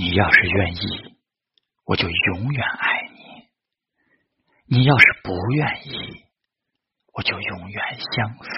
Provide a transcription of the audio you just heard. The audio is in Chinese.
你要是愿意，我就永远爱你；你要是不愿意，我就永远相思。